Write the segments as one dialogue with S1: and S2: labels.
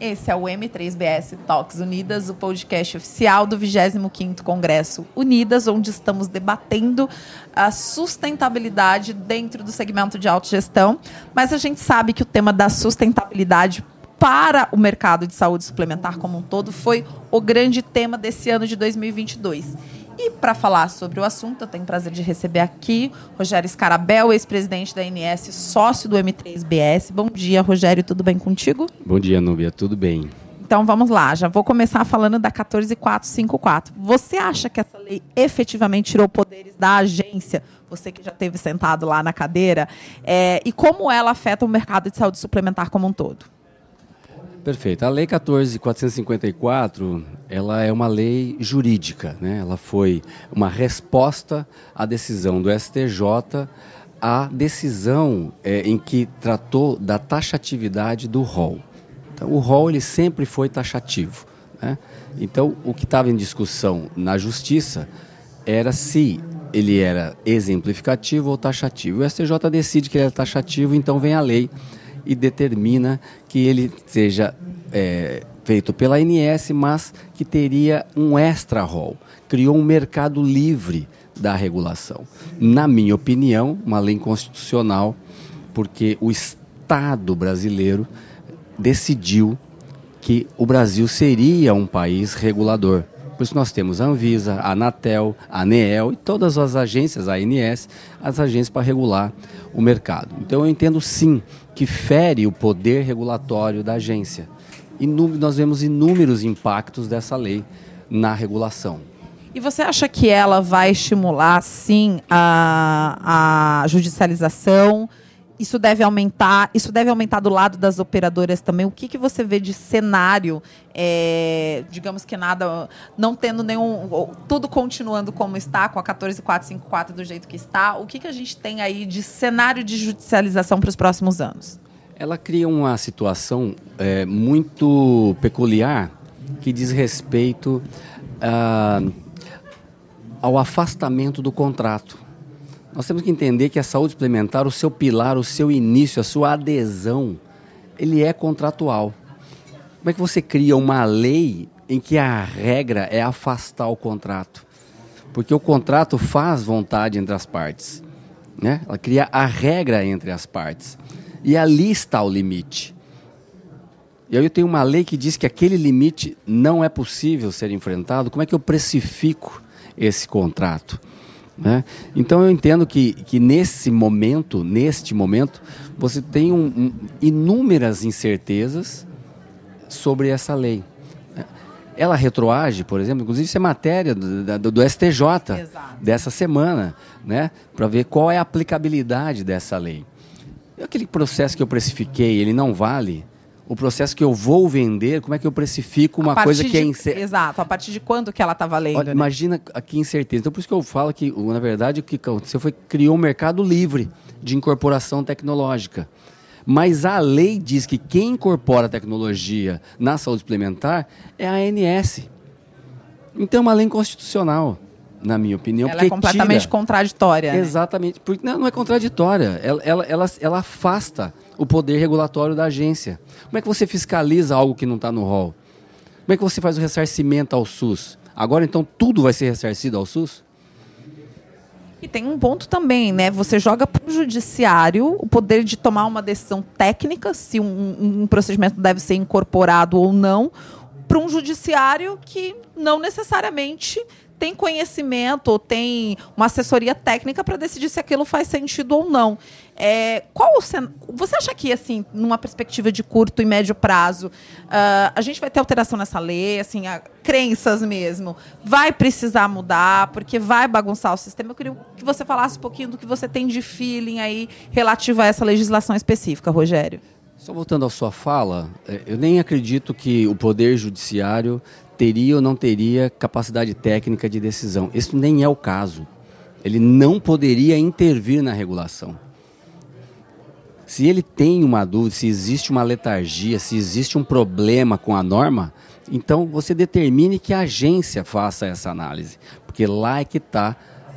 S1: Esse é o M3BS Talks Unidas, o podcast oficial do 25º Congresso Unidas, onde estamos debatendo a sustentabilidade dentro do segmento de autogestão. Mas a gente sabe que o tema da sustentabilidade para o mercado de saúde suplementar como um todo foi o grande tema desse ano de 2022. E para falar sobre o assunto, eu tenho o prazer de receber aqui Rogério Scarabel, ex-presidente da ANS, sócio do M3BS. Bom dia, Rogério, tudo bem contigo?
S2: Bom dia, Núbia, tudo bem.
S1: Então vamos lá, já vou começar falando da 14454. Você acha que essa lei efetivamente tirou poderes da agência? Você que já teve sentado lá na cadeira, é, e como ela afeta o mercado de saúde suplementar como um todo?
S2: Perfeito. A Lei 14.454, ela é uma lei jurídica, né? Ela foi uma resposta à decisão do STJ, à decisão é, em que tratou da taxatividade do rol. Então, o rol ele sempre foi taxativo, né? Então, o que estava em discussão na justiça era se ele era exemplificativo ou taxativo. O STJ decide que ele é taxativo, então vem a lei e determina que ele seja é, feito pela ANS, mas que teria um extra rol. Criou um mercado livre da regulação. Na minha opinião, uma lei constitucional, porque o Estado brasileiro decidiu que o Brasil seria um país regulador. Por isso nós temos a Anvisa, a Anatel, a ANEEL e todas as agências, a ANS, as agências para regular o mercado. Então eu entendo sim que fere o poder regulatório da agência. E nós vemos inúmeros impactos dessa lei na regulação.
S1: E você acha que ela vai estimular, sim, a, a judicialização? Isso deve aumentar, isso deve aumentar do lado das operadoras também. O que, que você vê de cenário, é, digamos que nada, não tendo nenhum, tudo continuando como está, com a 14454 do jeito que está, o que, que a gente tem aí de cenário de judicialização para os próximos anos?
S2: Ela cria uma situação é, muito peculiar que diz respeito ah, ao afastamento do contrato. Nós temos que entender que a saúde suplementar, o seu pilar, o seu início, a sua adesão, ele é contratual. Como é que você cria uma lei em que a regra é afastar o contrato? Porque o contrato faz vontade entre as partes. Né? Ela cria a regra entre as partes. E ali está o limite. E aí eu tenho uma lei que diz que aquele limite não é possível ser enfrentado. Como é que eu precifico esse contrato? Né? Então eu entendo que, que nesse momento, neste momento, você tem um, um, inúmeras incertezas sobre essa lei. Ela retroage, por exemplo, inclusive isso é matéria do, do, do STJ Exato. dessa semana, né? para ver qual é a aplicabilidade dessa lei. E aquele processo que eu precifiquei, ele não vale? O processo que eu vou vender, como é que eu precifico uma coisa que é
S1: incerta. Exato, a partir de quando que ela está valendo? Olha,
S2: né? Imagina aqui incerteza. Então, por isso que eu falo que, na verdade, o que aconteceu foi que criou um mercado livre de incorporação tecnológica. Mas a lei diz que quem incorpora tecnologia na saúde suplementar é a ANS. Então, é uma lei inconstitucional na minha opinião.
S1: Ela é completamente tira... contraditória.
S2: Né? Exatamente. Né? Porque não, não, é contraditória. Ela, ela, ela, ela, afasta o poder regulatório da agência. Como é que você fiscaliza algo que não está no rol? Como é que você faz o ressarcimento ao SUS? Agora, então, tudo vai ser ressarcido ao SUS?
S1: E tem um ponto também, né? Você joga para o judiciário o poder de tomar uma decisão técnica, se um, um procedimento deve ser incorporado ou não, para um judiciário que não necessariamente tem conhecimento ou tem uma assessoria técnica para decidir se aquilo faz sentido ou não. É, qual o você acha que, assim, numa perspectiva de curto e médio prazo, uh, a gente vai ter alteração nessa lei, assim, a, crenças mesmo, vai precisar mudar, porque vai bagunçar o sistema? Eu queria que você falasse um pouquinho do que você tem de feeling aí relativo a essa legislação específica, Rogério.
S2: Só voltando à sua fala, é, eu nem acredito que o Poder Judiciário teria ou não teria capacidade técnica de decisão. Isso nem é o caso. Ele não poderia intervir na regulação. Se ele tem uma dúvida, se existe uma letargia, se existe um problema com a norma, então você determine que a agência faça essa análise, porque lá é que está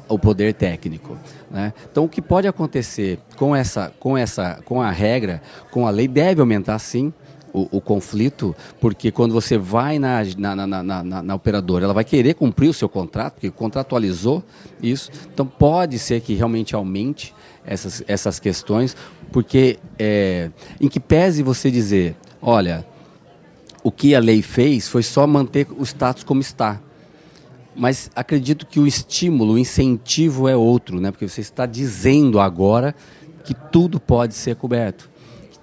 S2: o poder técnico. Né? Então, o que pode acontecer com essa, com essa, com a regra, com a lei, deve aumentar sim o, o, conflito, porque quando você vai na na, na, na, na, operadora, ela vai querer cumprir o seu contrato, porque contratualizou isso. Então pode ser que realmente aumente essas, essas questões, porque é, em que pese você dizer, olha, o que a lei fez foi só manter o status como está. Mas acredito que o estímulo, o incentivo é outro, né? porque você está dizendo agora que tudo pode ser coberto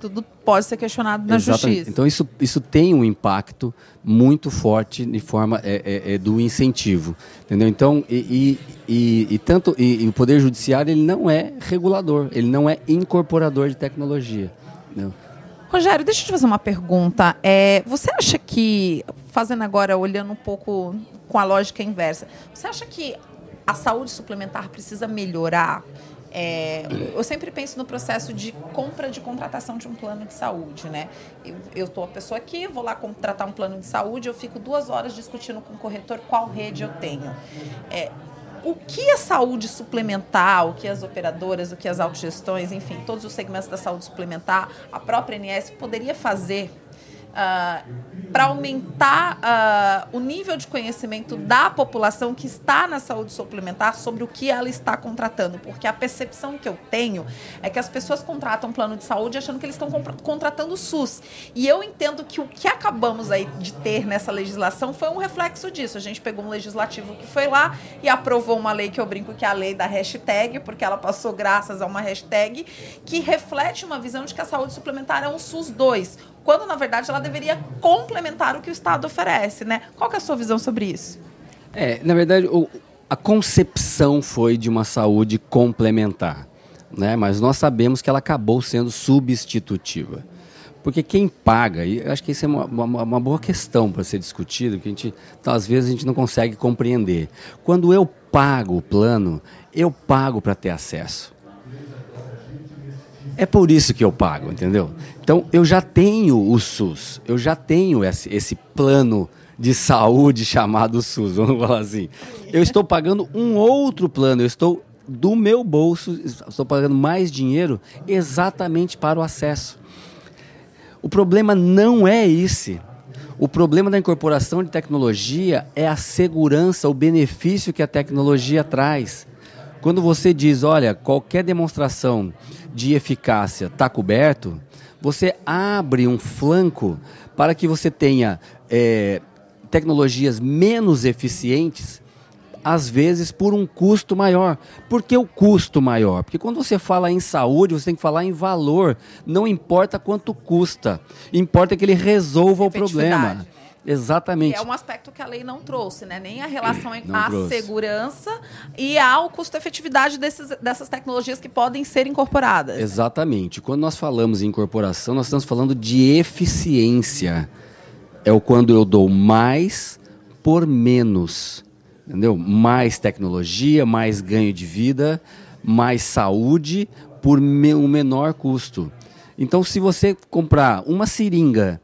S1: tudo pode ser questionado na Exatamente. justiça.
S2: Então isso, isso tem um impacto muito forte de forma é, é, é do incentivo, entendeu? Então e, e, e tanto e, e, o poder judiciário ele não é regulador, ele não é incorporador de tecnologia. Entendeu?
S1: Rogério, deixa eu te fazer uma pergunta. É, você acha que, fazendo agora, olhando um pouco com a lógica inversa, você acha que a saúde suplementar precisa melhorar? É, eu sempre penso no processo de compra de contratação de um plano de saúde, né? Eu estou a pessoa aqui, vou lá contratar um plano de saúde, eu fico duas horas discutindo com o corretor qual rede eu tenho. É, o que a saúde suplementar, o que as operadoras, o que as autogestões, enfim, todos os segmentos da saúde suplementar, a própria ANS poderia fazer uh, ah, para aumentar uh, o nível de conhecimento da população que está na saúde suplementar sobre o que ela está contratando. Porque a percepção que eu tenho é que as pessoas contratam plano de saúde achando que eles estão contratando o SUS. E eu entendo que o que acabamos aí de ter nessa legislação foi um reflexo disso. A gente pegou um legislativo que foi lá e aprovou uma lei que eu brinco que é a lei da hashtag, porque ela passou graças a uma hashtag que reflete uma visão de que a saúde suplementar é um SUS 2 quando na verdade ela deveria complementar o que o Estado oferece, né? Qual é a sua visão sobre isso?
S2: É, na verdade, o, a concepção foi de uma saúde complementar, né? Mas nós sabemos que ela acabou sendo substitutiva. Porque quem paga, e acho que isso é uma, uma, uma boa questão para ser discutido, que a gente, às vezes a gente não consegue compreender. Quando eu pago o plano, eu pago para ter acesso. É por isso que eu pago, entendeu? Então eu já tenho o SUS, eu já tenho esse, esse plano de saúde chamado SUS, vamos falar assim. Eu estou pagando um outro plano, eu estou do meu bolso, estou pagando mais dinheiro exatamente para o acesso. O problema não é esse. O problema da incorporação de tecnologia é a segurança, o benefício que a tecnologia traz. Quando você diz, olha, qualquer demonstração de eficácia está coberto, você abre um flanco para que você tenha é, tecnologias menos eficientes, às vezes por um custo maior. Por que o custo maior? Porque quando você fala em saúde, você tem que falar em valor. Não importa quanto custa, importa que ele resolva o problema. Exatamente.
S1: Que é um aspecto que a lei não trouxe, né? Nem a relação à segurança e ao custo-efetividade dessas tecnologias que podem ser incorporadas.
S2: Exatamente. Quando nós falamos em incorporação, nós estamos falando de eficiência. É o quando eu dou mais por menos. Entendeu? Mais tecnologia, mais ganho de vida, mais saúde por me um menor custo. Então, se você comprar uma seringa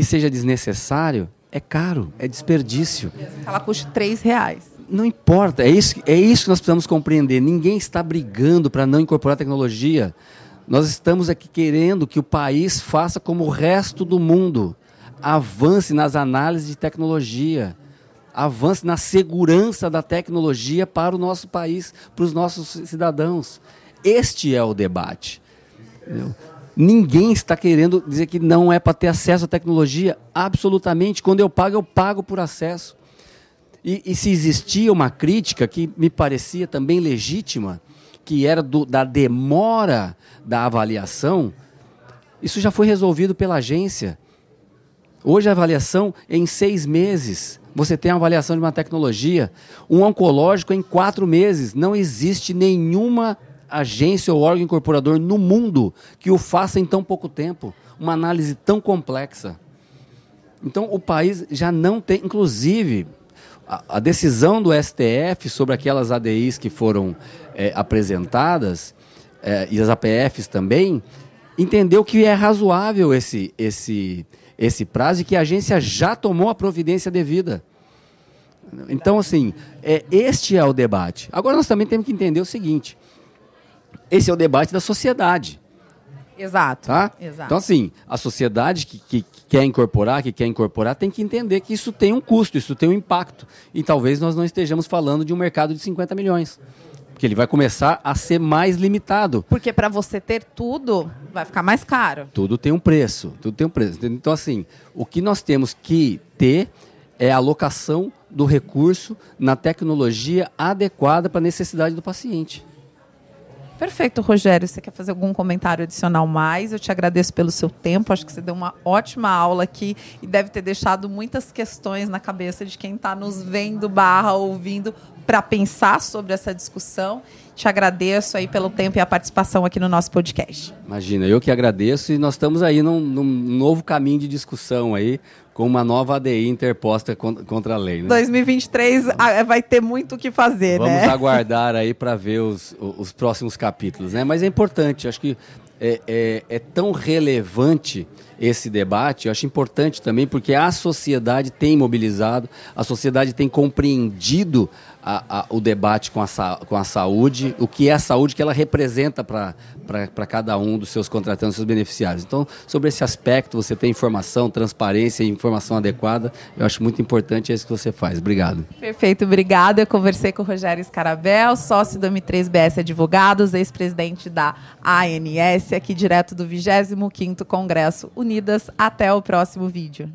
S2: que seja desnecessário, é caro, é desperdício.
S1: Ela custa três reais.
S2: Não importa, é isso, é isso que nós precisamos compreender. Ninguém está brigando para não incorporar tecnologia. Nós estamos aqui querendo que o país faça como o resto do mundo. Avance nas análises de tecnologia. Avance na segurança da tecnologia para o nosso país, para os nossos cidadãos. Este é o debate. Entendeu? Ninguém está querendo dizer que não é para ter acesso à tecnologia. Absolutamente. Quando eu pago, eu pago por acesso. E, e se existia uma crítica que me parecia também legítima, que era do, da demora da avaliação, isso já foi resolvido pela agência. Hoje a avaliação é em seis meses. Você tem a avaliação de uma tecnologia. Um oncológico em quatro meses. Não existe nenhuma agência ou órgão incorporador no mundo que o faça em tão pouco tempo, uma análise tão complexa. Então, o país já não tem, inclusive, a, a decisão do STF sobre aquelas ADIs que foram é, apresentadas, é, e as APFs também, entendeu que é razoável esse, esse, esse prazo e que a agência já tomou a providência devida. Então, assim, é, este é o debate. Agora, nós também temos que entender o seguinte: esse é o debate da sociedade.
S1: Exato.
S2: Tá?
S1: Exato.
S2: Então, assim, a sociedade que, que, que, quer incorporar, que quer incorporar, tem que entender que isso tem um custo, isso tem um impacto. E talvez nós não estejamos falando de um mercado de 50 milhões. Porque ele vai começar a ser mais limitado.
S1: Porque para você ter tudo, vai ficar mais caro.
S2: Tudo tem um preço. Tudo tem um preço. Então, assim, o que nós temos que ter é a alocação do recurso na tecnologia adequada para a necessidade do paciente.
S1: Perfeito, Rogério. Você quer fazer algum comentário adicional mais? Eu te agradeço pelo seu tempo. Acho que você deu uma ótima aula aqui e deve ter deixado muitas questões na cabeça de quem está nos vendo barra ouvindo para pensar sobre essa discussão. Te agradeço aí pelo tempo e a participação aqui no nosso podcast.
S2: Imagina, eu que agradeço e nós estamos aí num, num novo caminho de discussão aí, com uma nova ADI interposta contra a lei. Né?
S1: 2023 vai ter muito o que fazer,
S2: Vamos
S1: né?
S2: Vamos aguardar aí para ver os, os próximos capítulos, né? Mas é importante, acho que é, é, é tão relevante esse debate, eu acho importante também porque a sociedade tem mobilizado, a sociedade tem compreendido a, a, o debate com a, com a saúde, o que é a saúde que ela representa para cada um dos seus contratantes, seus beneficiários. Então, sobre esse aspecto, você tem informação, transparência e informação adequada, eu acho muito importante isso que você faz. Obrigado.
S1: Perfeito, obrigada. Eu conversei com o Rogério Scarabel, sócio do M3BS Advogados, ex-presidente da ANS, aqui direto do 25º Congresso Unidas. Até o próximo vídeo.